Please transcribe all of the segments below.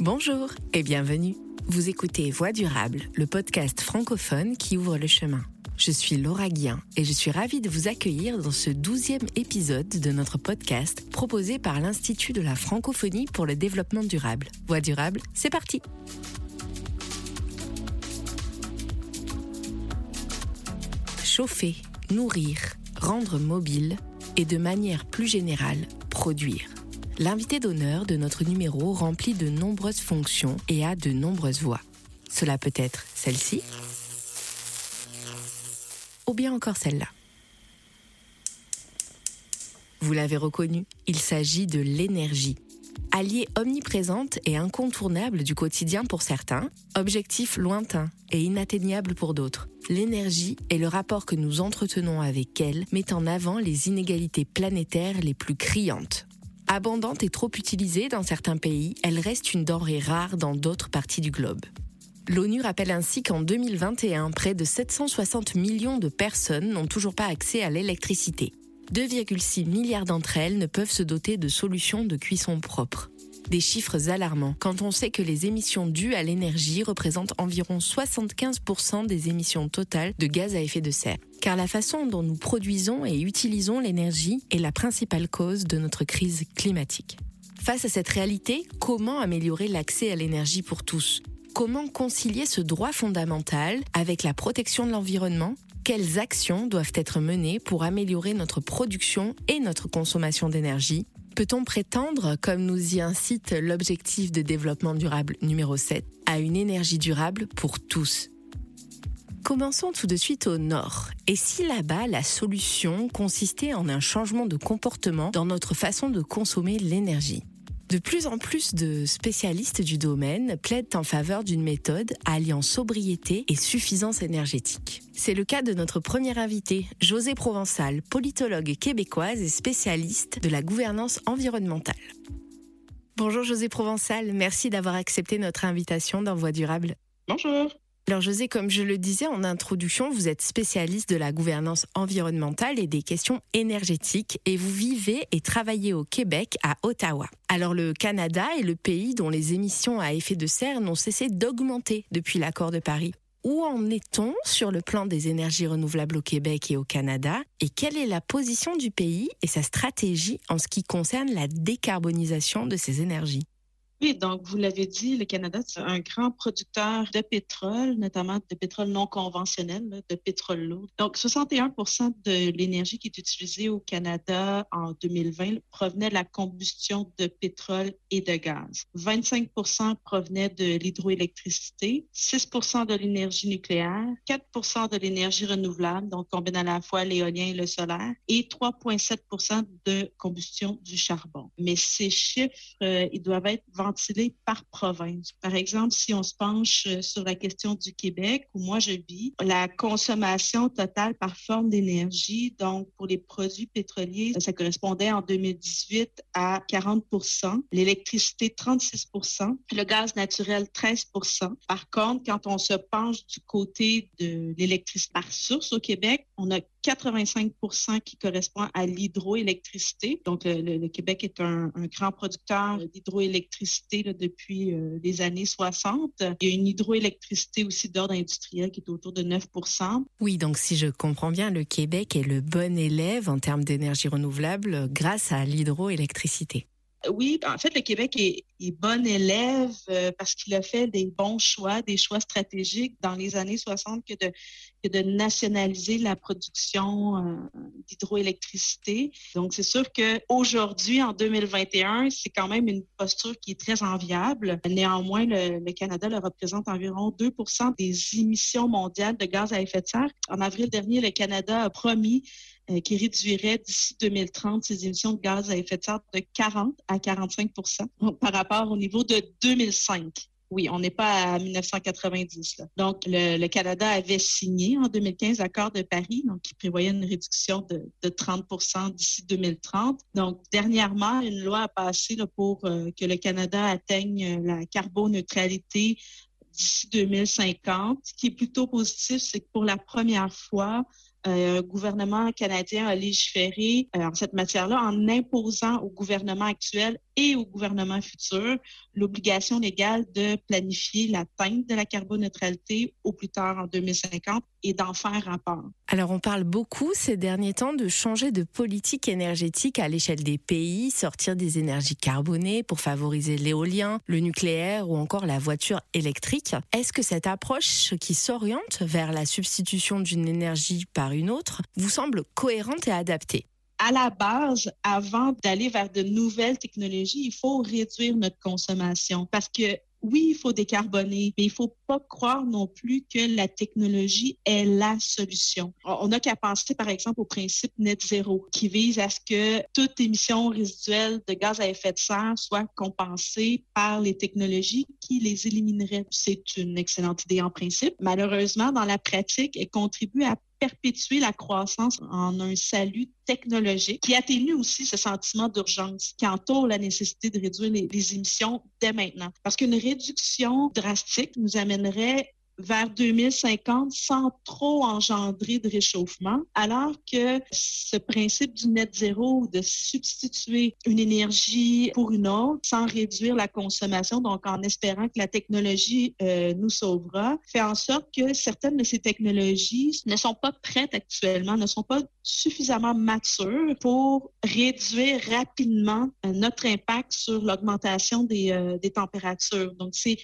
Bonjour et bienvenue. Vous écoutez Voix durable, le podcast francophone qui ouvre le chemin. Je suis Laura Guien et je suis ravie de vous accueillir dans ce douzième épisode de notre podcast proposé par l'Institut de la francophonie pour le développement durable. Voix durable, c'est parti Chauffer, nourrir, rendre mobile et de manière plus générale, produire. L'invité d'honneur de notre numéro remplit de nombreuses fonctions et a de nombreuses voix. Cela peut être celle-ci ou bien encore celle-là. Vous l'avez reconnu, il s'agit de l'énergie. Alliée omniprésente et incontournable du quotidien pour certains, objectif lointain et inatteignable pour d'autres. L'énergie et le rapport que nous entretenons avec elle met en avant les inégalités planétaires les plus criantes. Abondante et trop utilisée dans certains pays, elle reste une denrée rare dans d'autres parties du globe. L'ONU rappelle ainsi qu'en 2021, près de 760 millions de personnes n'ont toujours pas accès à l'électricité. 2,6 milliards d'entre elles ne peuvent se doter de solutions de cuisson propres. Des chiffres alarmants quand on sait que les émissions dues à l'énergie représentent environ 75% des émissions totales de gaz à effet de serre. Car la façon dont nous produisons et utilisons l'énergie est la principale cause de notre crise climatique. Face à cette réalité, comment améliorer l'accès à l'énergie pour tous? Comment concilier ce droit fondamental avec la protection de l'environnement? Quelles actions doivent être menées pour améliorer notre production et notre consommation d'énergie? Peut-on prétendre, comme nous y incite l'objectif de développement durable numéro 7, à une énergie durable pour tous? Commençons tout de suite au nord. Et si là-bas, la solution consistait en un changement de comportement dans notre façon de consommer l'énergie? De plus en plus de spécialistes du domaine plaident en faveur d'une méthode alliant sobriété et suffisance énergétique. C'est le cas de notre première invitée, José Provençal, politologue québécoise et spécialiste de la gouvernance environnementale. Bonjour José Provençal, merci d'avoir accepté notre invitation dans Voie durable. Bonjour. Alors José, comme je le disais en introduction, vous êtes spécialiste de la gouvernance environnementale et des questions énergétiques et vous vivez et travaillez au Québec, à Ottawa. Alors le Canada est le pays dont les émissions à effet de serre n'ont cessé d'augmenter depuis l'accord de Paris. Où en est-on sur le plan des énergies renouvelables au Québec et au Canada Et quelle est la position du pays et sa stratégie en ce qui concerne la décarbonisation de ces énergies? Oui, donc vous l'avez dit, le Canada, c'est un grand producteur de pétrole, notamment de pétrole non conventionnel, de pétrole lourd. Donc 61% de l'énergie qui est utilisée au Canada en 2020 provenait de la combustion de pétrole et de gaz. 25% provenait de l'hydroélectricité, 6% de l'énergie nucléaire, 4% de l'énergie renouvelable, donc combine à la fois l'éolien et le solaire, et 3,7% de combustion du charbon. Mais ces chiffres, euh, ils doivent être par province. Par exemple, si on se penche euh, sur la question du Québec, où moi je vis, la consommation totale par forme d'énergie, donc pour les produits pétroliers, ça correspondait en 2018 à 40% l'électricité 36% le gaz naturel 13% Par contre, quand on se penche du côté de l'électricité par source au Québec, on a 85 qui correspond à l'hydroélectricité. Donc, le, Québec est un, grand producteur d'hydroélectricité depuis euh, les années 60. Il y a une hydroélectricité aussi d'ordre industriel qui est autour de 9% Oui, donc si je comprends bien, le Québec est le bon élève en termes d'énergie renouvelable grâce à l'hydroélectricité. Oui, en fait, le Québec est, bon élève euh, parce qu'il a fait des bons choix, des choix stratégiques dans les années 60 que de, nationaliser la production euh, d'hydroélectricité. Donc, c'est sûr qu'aujourd'hui, en 2021, c'est quand même une posture qui est très enviable. Néanmoins, le, le Canada le représente environ 2% des émissions mondiales de gaz à effet de serre. En avril dernier, le Canada a promis euh, qui réduirait d'ici 2030 ses émissions de gaz à effet de serre de 40 à 45 par rapport au niveau de 2005. Oui, on n'est pas à 1990. Donc, le, Canada avait signé en 2015 l'accord de Paris, donc qui prévoyait une réduction de, 30 d'ici 2030. Donc, dernièrement, une loi a passé pour euh, que le Canada atteigne la carboneutralité d'ici 2050. Ce qui est plutôt positif, c'est que pour la première fois, euh, un gouvernement canadien a légiféré euh, en cette matière-là en imposant au gouvernement actuel et au gouvernement futur l'obligation légale de planifier l'atteinte de la carboneutralité au plus tard en 2050 et d'en faire rapport. Alors on parle beaucoup ces derniers temps de changer de politique énergétique à l'échelle des pays, sortir des énergies carbonées pour favoriser l'éolien, le nucléaire ou encore la voiture électrique. Est-ce que cette approche qui s'oriente vers la substitution d'une énergie par une autre vous semble cohérente et adaptée à la base, avant d'aller vers de nouvelles technologies, il faut réduire notre consommation parce que oui, il faut décarboner, mais il faut pas croire non plus que la technologie est la solution. On n'a qu'à penser, par exemple, au principe net zéro, qui vise à ce que toute émission résiduelle de gaz à effet de serre soit compensée par les technologies qui les élimineraient. C'est une excellente idée en principe. Malheureusement, dans la pratique, elle contribue à perpétuer la croissance en un salut technologique qui atténue aussi ce sentiment d'urgence qui entoure la nécessité de réduire les, les émissions dès maintenant. Parce qu'une réduction drastique nous amènerait vers 2050 sans trop engendrer de réchauffement, alors que ce principe du net zéro, de substituer une énergie pour une autre sans réduire la consommation, donc en espérant que la technologie euh, nous sauvera, fait en sorte que certaines de ces technologies ne sont pas prêtes actuellement, ne sont pas suffisamment matures pour réduire rapidement euh, notre impact sur l'augmentation des, euh, des températures. Donc, c'est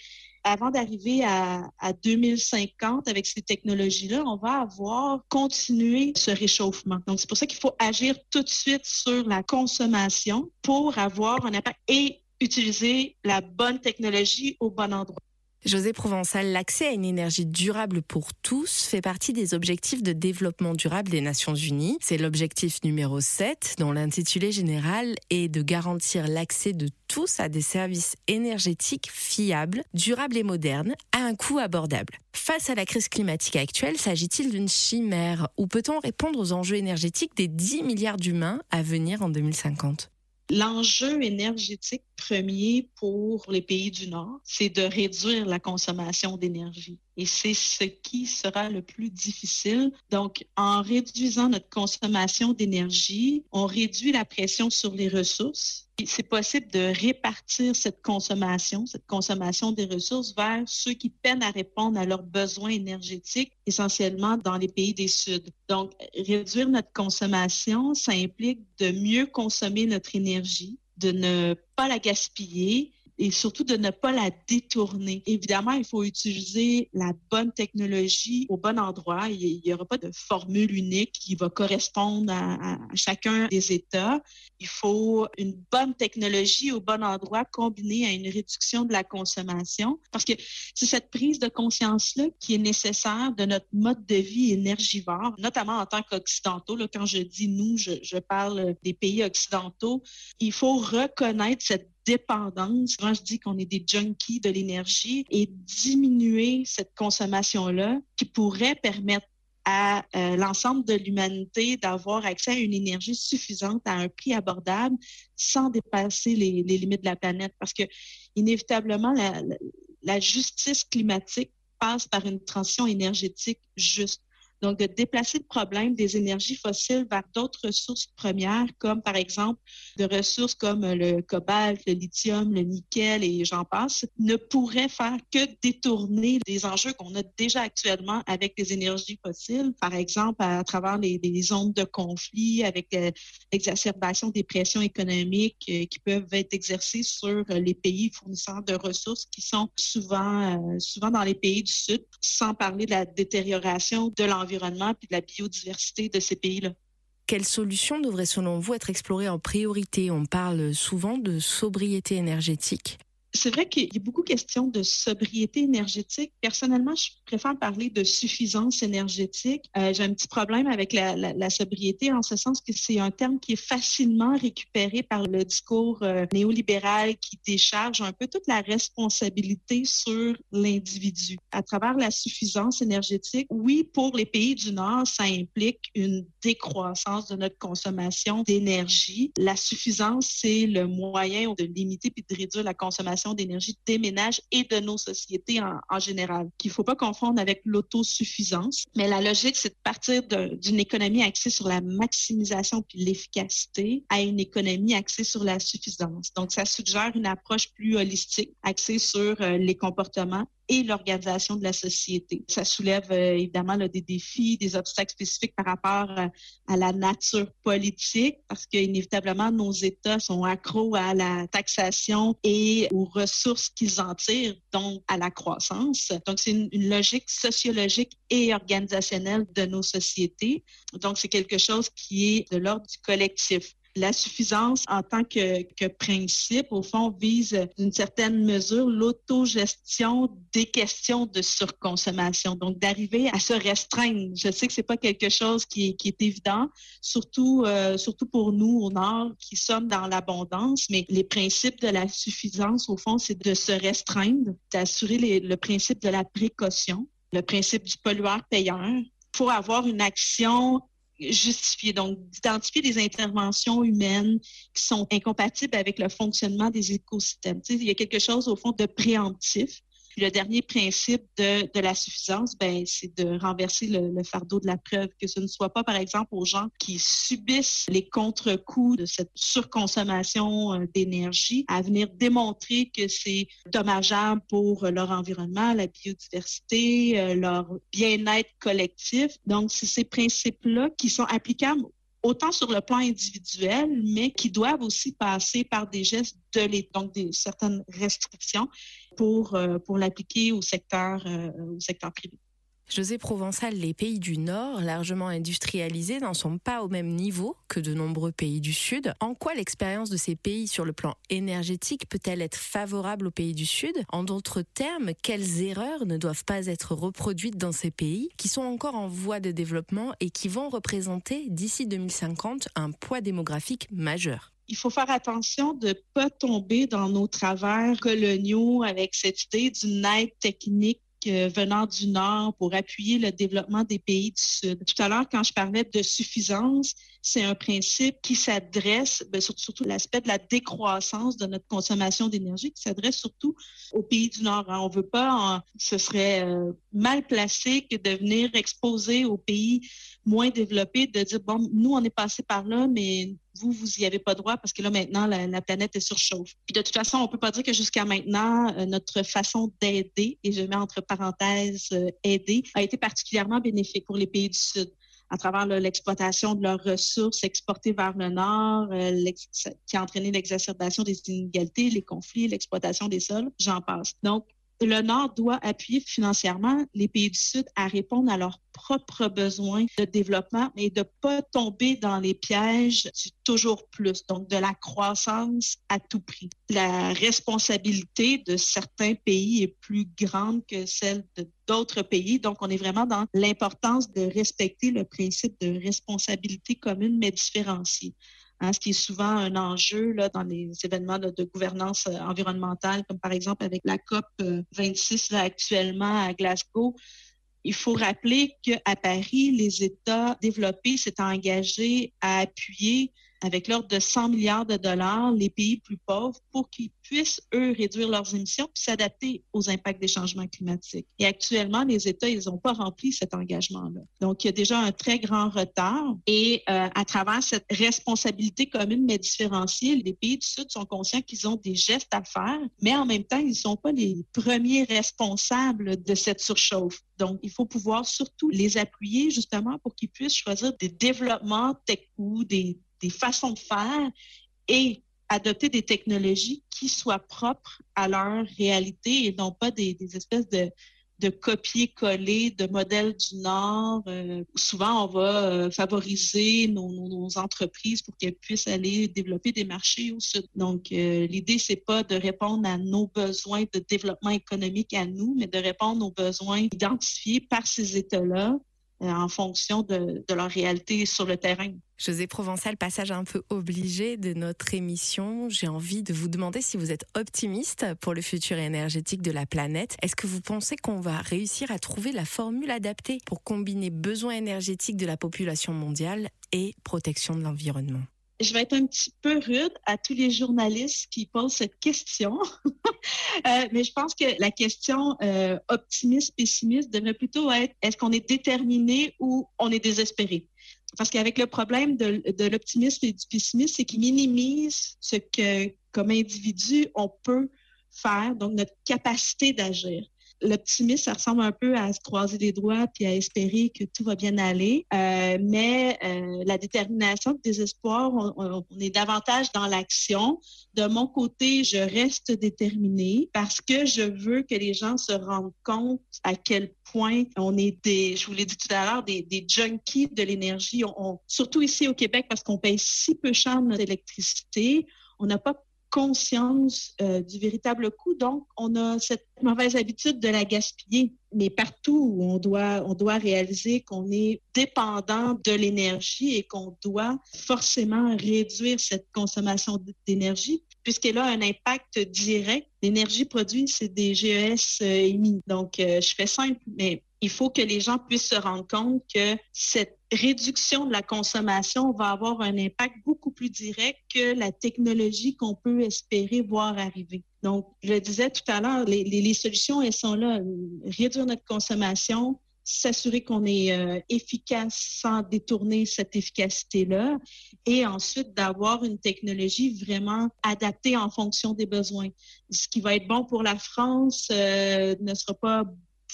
avant d'arriver à, 2050 avec ces technologies-là, on va avoir continué ce réchauffement. Donc, c'est pour ça qu'il faut agir tout de suite sur la consommation pour avoir un impact et utiliser la bonne technologie au bon endroit. José Provençal, l'accès à une énergie durable pour tous fait partie des objectifs de développement durable des Nations Unies. C'est l'objectif numéro 7 dont l'intitulé général est de garantir l'accès de tous à des services énergétiques fiables, durables et modernes à un coût abordable. Face à la crise climatique actuelle, s'agit-il d'une chimère ou peut-on répondre aux enjeux énergétiques des 10 milliards d'humains à venir en 2050 L'enjeu énergétique premier pour les pays du Nord, c'est de réduire la consommation d'énergie. Et c'est ce qui sera le plus difficile. Donc, en réduisant notre consommation d'énergie, on réduit la pression sur les ressources. C'est possible de répartir cette consommation, cette consommation des ressources vers ceux qui peinent à répondre à leurs besoins énergétiques, essentiellement dans les pays des Sud. Donc, réduire notre consommation, ça implique de mieux consommer notre énergie, de ne pas la gaspiller, et surtout de ne pas la détourner. Évidemment, il faut utiliser la bonne technologie au bon endroit. Il n'y aura pas de formule unique qui va correspondre à, chacun des États. Il faut une bonne technologie au bon endroit combinée à une réduction de la consommation parce que c'est cette prise de conscience-là qui est nécessaire de notre mode de vie énergivore, notamment en tant qu'occidentaux. Quand je dis nous, je, je parle des pays occidentaux. Il faut reconnaître cette dépendance. Moi, je dis qu'on est des junkies de l'énergie et diminuer cette consommation-là qui pourrait permettre à euh, l'ensemble de l'humanité d'avoir accès à une énergie suffisante à un prix abordable sans dépasser les, limites de la planète. Parce que inévitablement, la justice climatique passe par une transition énergétique juste. Donc, de déplacer le problème des énergies fossiles vers d'autres ressources premières, comme par exemple de ressources comme le cobalt, le lithium, le nickel et j'en passe, ne pourrait faire que détourner des enjeux qu'on a déjà actuellement avec les énergies fossiles, par exemple à travers les, zones de conflit, avec euh, l'exacerbation des pressions économiques euh, qui peuvent être exercées sur les pays fournisseurs de ressources qui sont souvent, euh, souvent dans les pays du Sud, sans parler de la détérioration de l'environnement de la biodiversité de ces pays-là. Quelles solutions devraient selon vous être explorées en priorité? On parle souvent de sobriété énergétique. C'est vrai qu'il y a beaucoup de questions de sobriété énergétique. Personnellement, je préfère parler de suffisance énergétique. Euh, j'ai un petit problème avec la, sobriété en ce sens que c'est un terme qui est facilement récupéré par le discours euh, néolibéral qui décharge un peu toute la responsabilité sur l'individu. À travers la suffisance énergétique, oui, pour les pays du Nord, ça implique une décroissance de notre consommation d'énergie. La suffisance, c'est le moyen de limiter puis de réduire la consommation d'énergie des ménages et de nos sociétés en, en général, qu'il ne faut pas confondre avec l'autosuffisance. Mais la logique, c'est de partir d'une économie axée sur la maximisation puis l'efficacité à une économie axée sur la suffisance. Donc, ça suggère une approche plus holistique, axée sur euh, les comportements et l'organisation de la société. Ça soulève euh, évidemment des défis, des obstacles spécifiques par rapport euh, à la nature politique, parce qu'inévitablement, nos États sont accros à la taxation et aux ressources qu'ils en tirent, donc à la croissance. Donc, c'est une logique sociologique et organisationnelle de nos sociétés. Donc, c'est quelque chose qui est de l'ordre du collectif. La suffisance en tant que, principe, au fond, vise d'une certaine mesure l'autogestion des questions de surconsommation. Donc, d'arriver à se restreindre. Je sais que c'est pas quelque chose qui est, évident, surtout, euh, surtout pour nous au Nord qui sommes dans l'abondance, mais les principes de la suffisance, au fond, c'est de se restreindre, d'assurer le principe de la précaution, le principe du pollueur-payeur. Faut avoir une action justifier, donc d'identifier des interventions humaines qui sont incompatibles avec le fonctionnement des écosystèmes. Il y a quelque chose au fond de préemptif le dernier principe de, de la suffisance, ben, c'est de renverser le, le, fardeau de la preuve, que ce ne soit pas, par exemple, aux gens qui subissent les contre-coups de cette surconsommation euh, d'énergie à venir démontrer que c'est dommageable pour leur environnement, la biodiversité, euh, leur bien-être collectif. Donc, c'est ces principes-là qui sont applicables autant sur le plan individuel, mais qui doivent aussi passer par des gestes de les, donc des certaines restrictions pour, euh, l'appliquer au secteur, euh, au secteur privé. José Provençal, les pays du Nord, largement industrialisés, n'en sont pas au même niveau que de nombreux pays du Sud. En quoi l'expérience de ces pays sur le plan énergétique peut-elle être favorable aux pays du Sud? En d'autres termes, quelles erreurs ne doivent pas être reproduites dans ces pays qui sont encore en voie de développement et qui vont représenter d'ici 2050 un poids démographique majeur? Il faut faire attention de ne pas tomber dans nos travers coloniaux avec cette idée d'une aide technique venant du Nord pour appuyer le développement des pays du Sud. Tout à l'heure, quand je parlais de suffisance, c'est un principe qui s'adresse, ben, surtout, l'aspect de la décroissance de notre consommation d'énergie, qui s'adresse surtout aux pays du Nord. Hein. On veut pas, ce serait euh, mal placé que de venir exposer aux pays moins développés, de dire, bon, nous, on est passé par là, mais vous, vous n'y avez pas droit parce que là, maintenant, la, la planète est surchauffe. Puis de toute façon, on peut pas dire que jusqu'à maintenant, euh, notre façon d'aider, et je mets entre parenthèses euh, aider, a été particulièrement bénéfique pour les pays du Sud à travers l'exploitation de leurs ressources exportées vers le nord, euh, qui a entraîné l'exacerbation des inégalités, les conflits, l'exploitation des sols, j'en passe. Donc, le Nord doit appuyer financièrement les pays du Sud à répondre à leurs propres besoins de développement et de ne pas tomber dans les pièges du toujours plus, donc de la croissance à tout prix. La responsabilité de certains pays est plus grande que celle d'autres pays. Donc, on est vraiment dans l'importance de respecter le principe de responsabilité commune mais différenciée. Hein, ce qui est souvent un enjeu là, dans les événements de gouvernance euh, environnementale, comme par exemple avec la COP 26 euh, là, actuellement à Glasgow. Il faut rappeler qu'à Paris, les États développés s'étaient engagés à appuyer avec l'ordre de 100 milliards de dollars les pays plus pauvres pour qu'ils puissent, eux, réduire leurs émissions puis s'adapter aux impacts des changements climatiques. Et actuellement, les États, ils n'ont pas rempli cet engagement-là. Donc, il y a déjà un très grand retard. Et euh, à travers cette responsabilité commune mais différenciée, les pays du Sud sont conscients qu'ils ont des gestes à faire, mais en même temps, ils ne sont pas les premiers responsables de cette surchauffe. Donc, il faut pouvoir surtout les appuyer justement pour qu'ils puissent choisir des développements tech ou des des façons de faire et adopter des technologies qui soient propres à leur réalité et non pas des, espèces de, de copier-coller de modèles du Nord. Euh, souvent, on va euh, favoriser nos, entreprises pour qu'elles puissent aller développer des marchés au Sud. Donc, euh, l'idée, c'est pas de répondre à nos besoins de développement économique à nous, mais de répondre aux besoins identifiés par ces États-là en fonction de, leur réalité sur le terrain. José Provençal, passage un peu obligé de notre émission. J'ai envie de vous demander si vous êtes optimiste pour le futur énergétique de la planète. Est-ce que vous pensez qu'on va réussir à trouver la formule adaptée pour combiner besoins énergétiques de la population mondiale et protection de l'environnement? Je vais être un petit peu rude à tous les journalistes qui posent cette question, euh, mais je pense que la question euh, optimiste-pessimiste devrait plutôt être est-ce qu'on est déterminé ou on est désespéré? Parce qu'avec le problème de, de l'optimisme et du pessimisme, c'est qu'il minimise ce que, comme individu, on peut faire, donc notre capacité d'agir l'optimisme, ça ressemble un peu à se croiser les doigts puis à espérer que tout va bien aller. Euh, mais euh, la détermination, le désespoir, on, est davantage dans l'action. De mon côté, je reste déterminée parce que je veux que les gens se rendent compte à quel point on est des, je vous l'ai dit tout à l'heure, des, des junkies de l'énergie. surtout ici au Québec parce qu'on paye si peu cher notre électricité. On n'a pas conscience euh, du véritable coût. Donc, on a cette mauvaise habitude de la gaspiller. Mais partout où on doit, réaliser qu'on est dépendant de l'énergie et qu'on doit forcément réduire cette consommation d'énergie, puisqu'elle a un impact direct. L'énergie produite, c'est des GES euh, émis. Donc, euh, je fais simple, mais il faut que les gens puissent se rendre compte que cette réduction de la consommation va avoir un impact beaucoup plus direct que la technologie qu'on peut espérer voir arriver. Donc, je le disais tout à l'heure, les, solutions, elles sont là. Réduire notre consommation, s'assurer qu'on est euh, efficace sans détourner cette efficacité-là et ensuite d'avoir une technologie vraiment adaptée en fonction des besoins. Ce qui va être bon pour la France euh, ne sera pas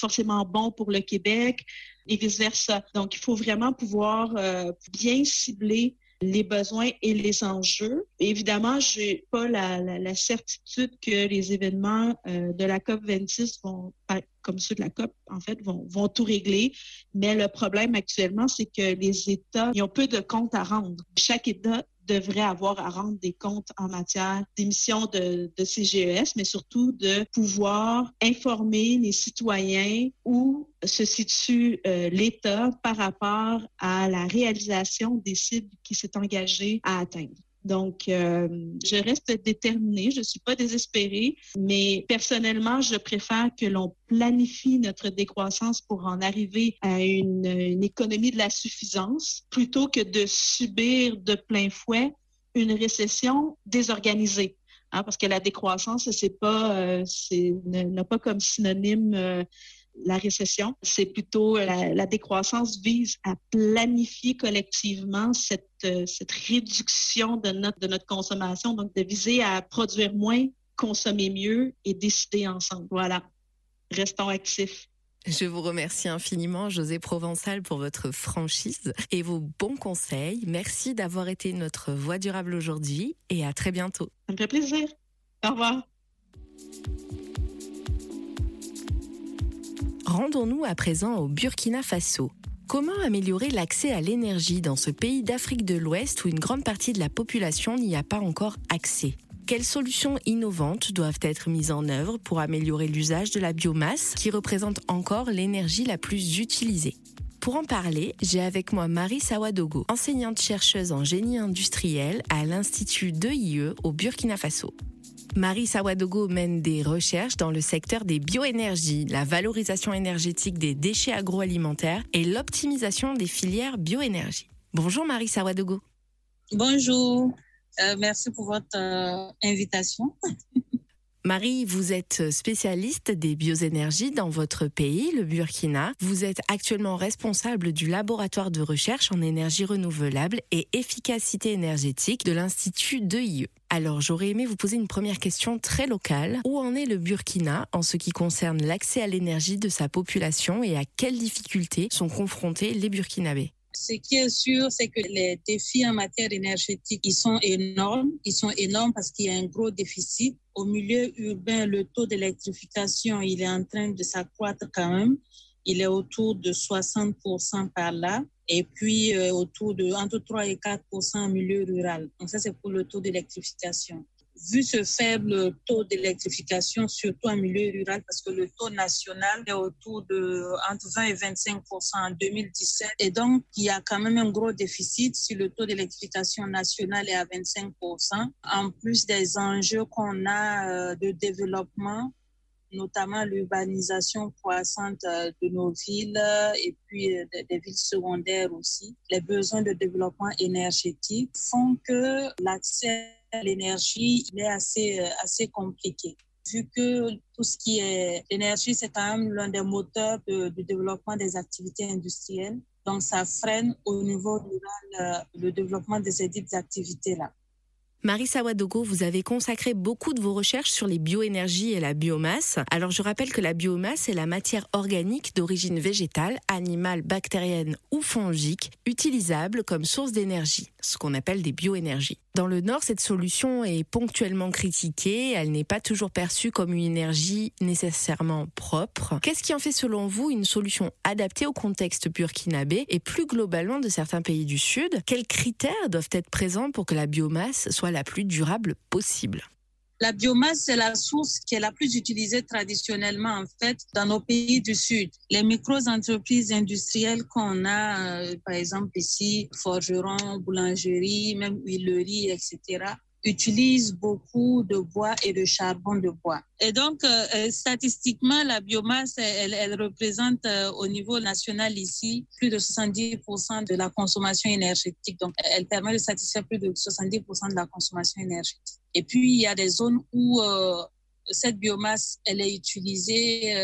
forcément bon pour le Québec et vice-versa. Donc, il faut vraiment pouvoir euh, bien cibler les besoins et les enjeux. Évidemment, je n'ai pas la, certitude que les événements euh, de la COP 26 vont, comme ceux de la COP, en fait, vont, vont tout régler. Mais le problème actuellement, c'est que les États, ils ont peu de comptes à rendre. Chaque État devrait avoir à rendre des comptes en matière d'émissions de, de CGES, mais surtout de pouvoir informer les citoyens où se situe euh, l'État par rapport à la réalisation des cibles qui s'est engagé à atteindre. Donc, euh, je reste déterminée, je ne suis pas désespérée, mais personnellement, je préfère que l'on planifie notre décroissance pour en arriver à une, économie de la suffisance plutôt que de subir de plein fouet une récession désorganisée. Hein, parce que la décroissance, c'est pas, euh, n'a pas comme synonyme euh, la récession. C'est plutôt la, décroissance vise à planifier collectivement cette, euh, cette réduction de notre, de notre consommation, donc de viser à produire moins, consommer mieux et décider ensemble. Voilà. Restons actifs. Je vous remercie infiniment, José Provençal, pour votre franchise et vos bons conseils. Merci d'avoir été notre voix durable aujourd'hui et à très bientôt. Ça me fait plaisir. Au revoir. Rendons-nous à présent au Burkina Faso. Comment améliorer l'accès à l'énergie dans ce pays d'Afrique de l'Ouest où une grande partie de la population n'y a pas encore accès? Quelles solutions innovantes doivent être mises en œuvre pour améliorer l'usage de la biomasse qui représente encore l'énergie la plus utilisée? Pour en parler, j'ai avec moi Marie Sawadogo, enseignante chercheuse en génie industriel à l'Institut d'EIE au Burkina Faso. Marie Sawadogo mène des recherches dans le secteur des bioénergies, la valorisation énergétique des déchets agroalimentaires et l'optimisation des filières bioénergie. Bonjour Marie Sawadogo. Bonjour, euh, merci pour votre euh, invitation. Marie, vous êtes spécialiste des bioénergies dans votre pays, le Burkina. Vous êtes actuellement responsable du laboratoire de recherche en énergie renouvelable et efficacité énergétique de l'Institut d'EIE. Alors, j'aurais aimé vous poser une première question très locale. Où en est le Burkina en ce qui concerne l'accès à l'énergie de sa population et à quelles difficultés sont confrontés les Burkinabés? Ce qui est sûr, c'est que les défis en matière énergétique, ils sont énormes. Ils sont énormes parce qu'il y a un gros déficit. Au milieu urbain, le taux d'électrification, il est en train de s'accroître quand même. Il est autour de 60% par là. Et puis, euh, autour de entre 3 et 4% en milieu rural. Donc, ça, c'est pour le taux d'électrification vu ce faible taux d'électrification, surtout en milieu rural, parce que le taux national est autour de entre 20 et 25% en 2017. Et donc, il y a quand même un gros déficit si le taux d'électrification national est à 25 en plus des enjeux qu'on a euh, de développement notamment l'urbanisation croissante euh, de nos villes et puis euh, des villes secondaires aussi, les besoins de développement énergétique font que l'accès l'énergie est assez, assez compliqué vu que tout ce qui est énergie, c'est quand même l'un des moteurs du développement des activités industrielles. Donc, ça freine au niveau rural le développement de ces dites activités-là. Marissa Wadogo, vous avez consacré beaucoup de vos recherches sur les bioénergies et la biomasse. Alors je rappelle que la biomasse est la matière organique d'origine végétale, animale, bactérienne ou fongique, utilisable comme source d'énergie, ce qu'on appelle des bioénergies. Dans le Nord, cette solution est ponctuellement critiquée, elle n'est pas toujours perçue comme une énergie nécessairement propre. Qu'est-ce qui en fait selon vous une solution adaptée au contexte burkinabé et plus globalement de certains pays du Sud? Quels critères doivent être présents pour que la biomasse soit la plus durable possible la biomasse, c'est la source qui est la plus utilisée traditionnellement, en fait, dans nos pays du Sud. Les micro-entreprises industrielles qu'on a, euh, par exemple ici, forgerons, boulangerie, même huilerie, etc., utilise beaucoup de bois et de charbon de bois. Et donc, euh, euh, statistiquement, la biomasse, elle, elle représente euh, au niveau national ici plus de 70% de la consommation énergétique. Donc, elle permet de satisfaire plus de 70% de la consommation énergétique. Et puis, il y a des zones où cette biomasse, elle est utilisée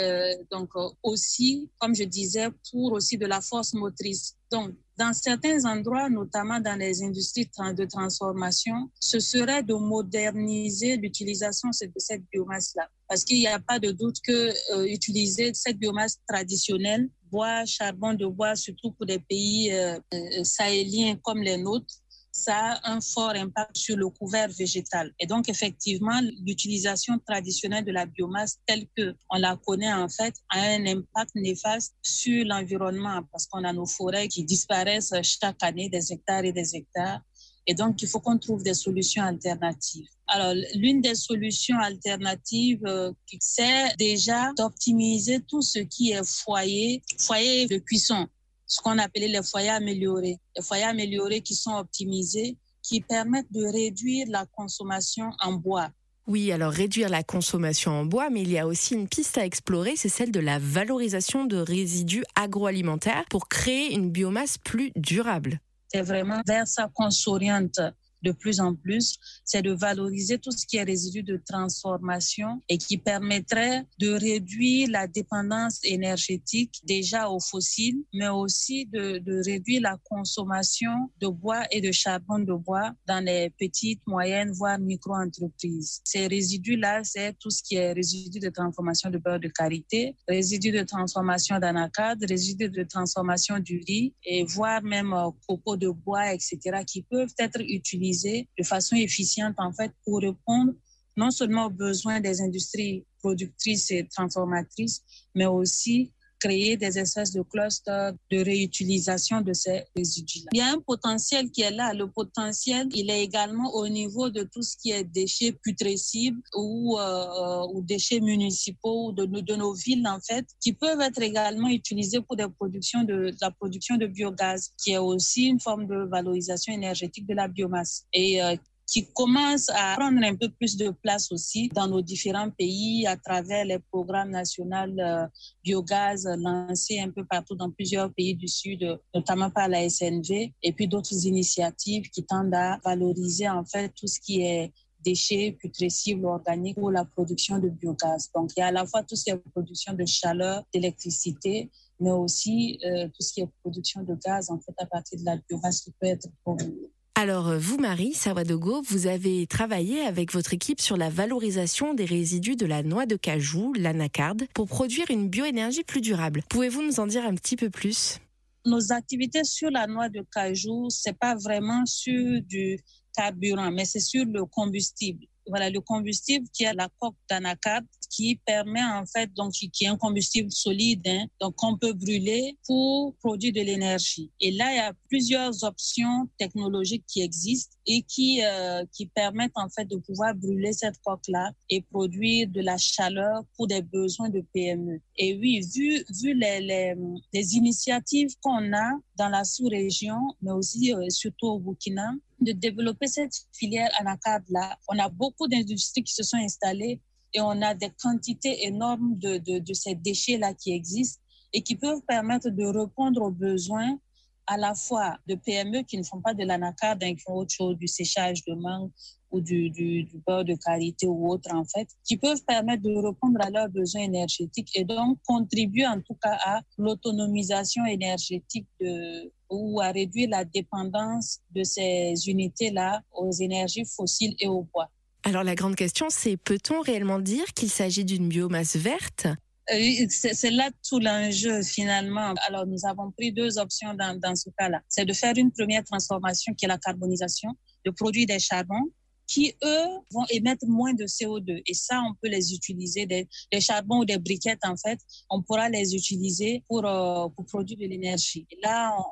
donc aussi, comme je disais, pour aussi de la force motrice. Donc, dans certains endroits, notamment dans les industries de transformation, ce serait de moderniser l'utilisation de cette biomasse-là. Parce qu'il n'y a pas de doute que euh, utiliser cette biomasse traditionnelle, bois, charbon de bois, surtout pour des pays euh, euh, sahéliens comme les nôtres, ça a un fort impact sur le couvert végétal. Et donc, effectivement, l'utilisation traditionnelle de la biomasse telle qu'on la connaît, en fait, a un impact néfaste sur l'environnement parce qu'on a nos forêts qui disparaissent chaque année, des hectares et des hectares. Et donc, il faut qu'on trouve des solutions alternatives. Alors, l'une des solutions alternatives, euh, c'est déjà d'optimiser tout ce qui est foyer, foyer de cuisson ce qu'on appelait les foyers améliorés. Les foyers améliorés qui sont optimisés, qui permettent de réduire la consommation en bois. Oui, alors réduire la consommation en bois, mais il y a aussi une piste à explorer, c'est celle de la valorisation de résidus agroalimentaires pour créer une biomasse plus durable. C'est vraiment vers ça qu'on s'oriente de plus en plus, c'est de valoriser tout ce qui est résidus de transformation et qui permettrait de réduire la dépendance énergétique déjà aux fossiles, mais aussi de, réduire la consommation de bois et de charbon de bois dans les petites, moyennes, voire micro-entreprises. Ces résidus-là, c'est tout ce qui est résidus de transformation de beurre de karité, résidus de transformation d'anacade, résidus de transformation du riz et voire même euh, copeaux de bois, etc., qui peuvent être utilisés de façon efficiente en fait pour répondre non seulement aux besoins des industries productrices et transformatrices, mais aussi créer des espèces de clusters de réutilisation de ces résidus. -là. Il y a un potentiel qui est là. Le potentiel, il est également au niveau de tout ce qui est déchets putrescibles ou, euh, ou déchets municipaux de, de, nos villes, en fait, qui peuvent être également utilisés pour des productions de, la production de biogaz, qui est aussi une forme de valorisation énergétique de la biomasse. Euh, qui commence à prendre un peu plus de place aussi dans nos différents pays à travers les programmes nationaux euh, biogaz lancés un peu partout dans plusieurs pays du Sud, notamment par la SNV, et puis d'autres initiatives qui tendent à valoriser en fait tout ce qui est déchets putrescibles organiques pour la production de biogaz. Donc, il y a à la fois tout ce qui est production de chaleur, d'électricité, mais aussi euh, tout ce qui est production de gaz en fait à partir de la biomasse qui peut être produite. Alors, euh, vous, Marie Sawadogo, vous avez travaillé avec votre équipe sur la valorisation des résidus de la noix de cajou, l'anacarde, pour produire une bioénergie plus durable. Pouvez-vous nous en dire un petit peu plus? Nos activités sur la noix de cajou, c'est pas vraiment sur du carburant, mais c'est sur le combustible voilà, le combustible qui est la coque d'anacarde qui permet en fait, donc qui est un combustible solide, hein, donc qu'on peut brûler pour produire de l'énergie. Et là, il y a plusieurs options technologiques qui existent et qui, euh, qui permettent en fait de pouvoir brûler cette coque-là et produire de la chaleur pour des besoins de PME. Et oui, vu, vu les, les, les initiatives qu'on a dans la sous-région, mais aussi euh, surtout au Burkina, de développer cette filière anacarde-là. On a beaucoup d'industries qui se sont installées et on a des quantités énormes de, de, de ces déchets-là qui existent et qui peuvent permettre de répondre aux besoins à la fois de PME qui ne font pas de l'anacarde, hein, qui font autre chose, du séchage de mangue ou du, du, beurre de qualité ou autre, en fait, qui peuvent permettre de répondre à leurs besoins énergétiques et donc contribuer en tout cas à l'autonomisation énergétique de, ou à réduire la dépendance de ces unités-là aux énergies fossiles et au bois. Alors la grande question, c'est peut-on réellement dire qu'il s'agit d'une biomasse verte? Euh, c'est là tout l'enjeu finalement. Alors nous avons pris deux options dans, dans ce cas-là. C'est de faire une première transformation qui est la carbonisation, de produire des charbons qui, eux, vont émettre moins de CO2. Et ça, on peut les utiliser, des, charbons ou des briquettes, en fait, on pourra les utiliser pour, euh, pour produire de l'énergie. Et là, on,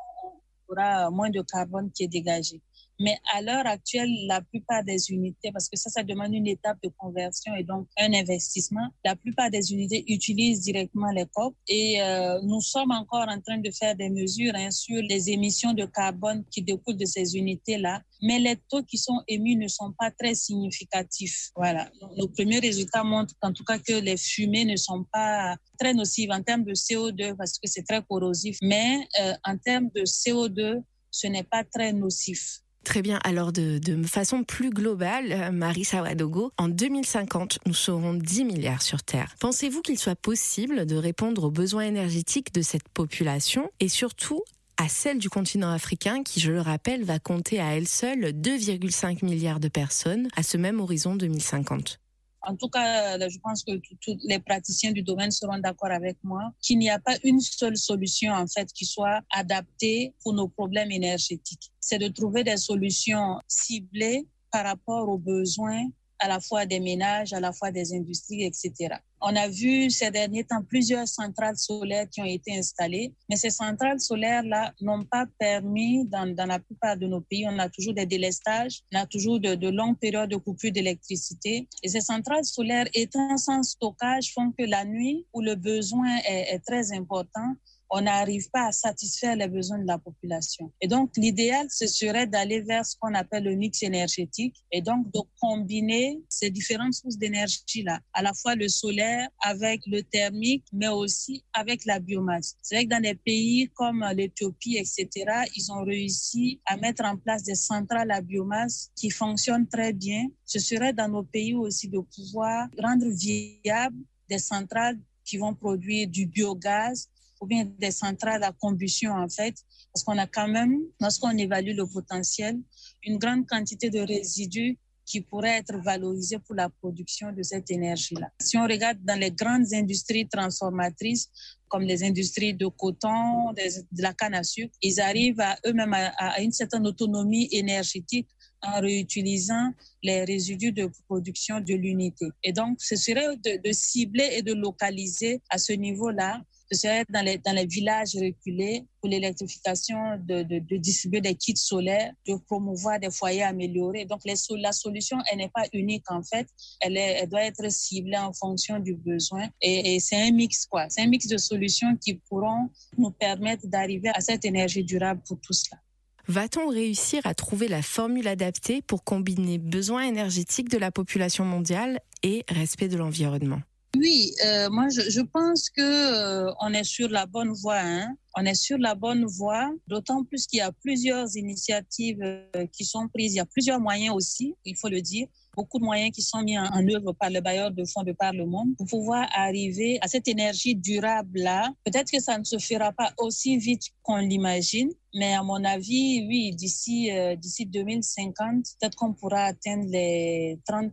on aura moins de carbone qui est dégagé. Mais à l'heure actuelle, la plupart des unités, parce que ça, ça demande une étape de conversion et donc un investissement, la plupart des unités utilisent directement les COP et euh, nous sommes encore en train de faire des mesures hein, sur les émissions de carbone qui découlent de ces unités-là. Mais les taux qui sont émis ne sont pas très significatifs. Voilà. Nos premiers résultats montrent en tout cas que les fumées ne sont pas très nocives en termes de CO2 parce que c'est très corrosif. Mais euh, en termes de CO2, ce n'est pas très nocif. Très bien. Alors, de, façon plus globale, euh, Marie Sawadogo, en 2050, nous serons 10 milliards sur Terre. Pensez-vous qu'il soit possible de répondre aux besoins énergétiques de cette population et surtout à celle du continent africain qui, je le rappelle, va compter à elle seule 2,5 milliards de personnes à ce même horizon 2050 en tout cas, je pense que tous les praticiens du domaine seront d'accord avec moi qu'il n'y a pas une seule solution en fait qui soit adaptée pour nos problèmes énergétiques. C'est de trouver des solutions ciblées par rapport aux besoins à la fois des ménages, à la fois des industries, etc. On a vu ces derniers temps plusieurs centrales solaires qui ont été installées, mais ces centrales solaires-là n'ont pas permis, dans, la plupart de nos pays, on a toujours des délestages, on a toujours de, longues périodes de coupure d'électricité. Et ces centrales solaires étant sans stockage font que la nuit, où le besoin est très important, on n'arrive pas à satisfaire les besoins de la population. Et donc, l'idéal, ce serait d'aller vers ce qu'on appelle le mix énergétique et donc de combiner ces différentes sources d'énergie-là, à la fois le solaire avec le thermique, mais aussi avec la biomasse. C'est vrai que dans des pays comme l'Éthiopie, etc., ils ont réussi à mettre en place des centrales à biomasse qui fonctionnent très bien. Ce serait dans nos pays aussi de pouvoir rendre viable des centrales qui vont produire du biogaz ou bien des centrales à combustion en fait, parce qu'on a quand même, lorsqu'on évalue le potentiel, une grande quantité de résidus qui pourraient être valorisés pour la production de cette énergie-là. Si on regarde dans les grandes industries transformatrices, comme les industries de coton, de, la canne à sucre, ils arrivent à eux-mêmes à, une certaine autonomie énergétique en réutilisant les résidus de production de l'unité. Et donc, ce serait de, cibler et de localiser à ce niveau-là ce serait dans les, dans les villages reculés pour l'électrification, de, de, distribuer des kits solaires, de promouvoir des foyers améliorés. Donc, les, la solution, elle n'est pas unique en fait, elle, est, elle doit être ciblée en fonction du besoin. Et, et c'est un mix, quoi. C'est un mix de solutions qui pourront nous permettre d'arriver à cette énergie durable pour tout cela. Va-t-on réussir à trouver la formule adaptée pour combiner besoins énergétiques de la population mondiale et respect de l'environnement? Oui, euh, moi je, pense que euh, on est sur la bonne voie. Hein. On est sur la bonne voie, d'autant plus qu'il y a plusieurs initiatives euh, qui sont prises. Il y a plusieurs moyens aussi, il faut le dire. Beaucoup de moyens qui sont mis en, en œuvre par les bailleurs de fonds de par le monde pour pouvoir arriver à cette énergie durable-là. Peut-être que ça ne se fera pas aussi vite qu'on l'imagine, mais à mon avis, oui, d'ici d'ici 2050, peut-être qu'on pourra atteindre les 30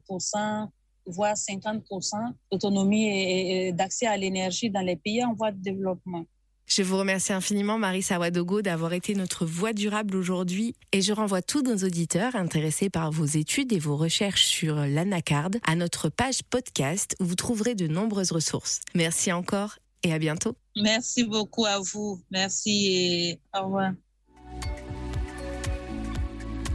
voire 50% d'autonomie et d'accès à l'énergie dans les pays en voie de développement. Je vous remercie infiniment, Marie Sawadogo, d'avoir été notre voix durable aujourd'hui et je renvoie tous nos auditeurs intéressés par vos études et vos recherches sur l'anacarde à notre page podcast où vous trouverez de nombreuses ressources. Merci encore et à bientôt. Merci beaucoup à vous. Merci et au revoir.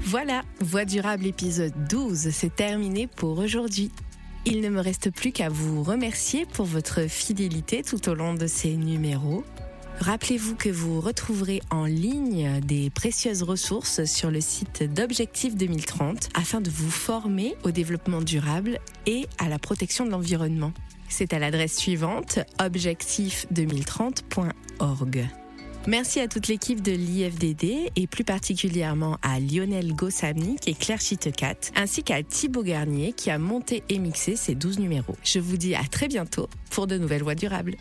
Voilà, Voix durable épisode 12, c'est terminé pour aujourd'hui. Il ne me reste plus qu'à vous remercier pour votre fidélité tout au long de ces numéros. Rappelez-vous que vous retrouverez en ligne des précieuses ressources sur le site d'Objectif 2030 afin de vous former au développement durable et à la protection de l'environnement. C'est à l'adresse suivante objectif2030.org. Merci à toute l'équipe de l'IFDD et plus particulièrement à Lionel Gossamnik et Claire Chitecat, ainsi qu'à Thibaut Garnier qui a monté et mixé ces 12 numéros. Je vous dis à très bientôt pour de nouvelles voies durables.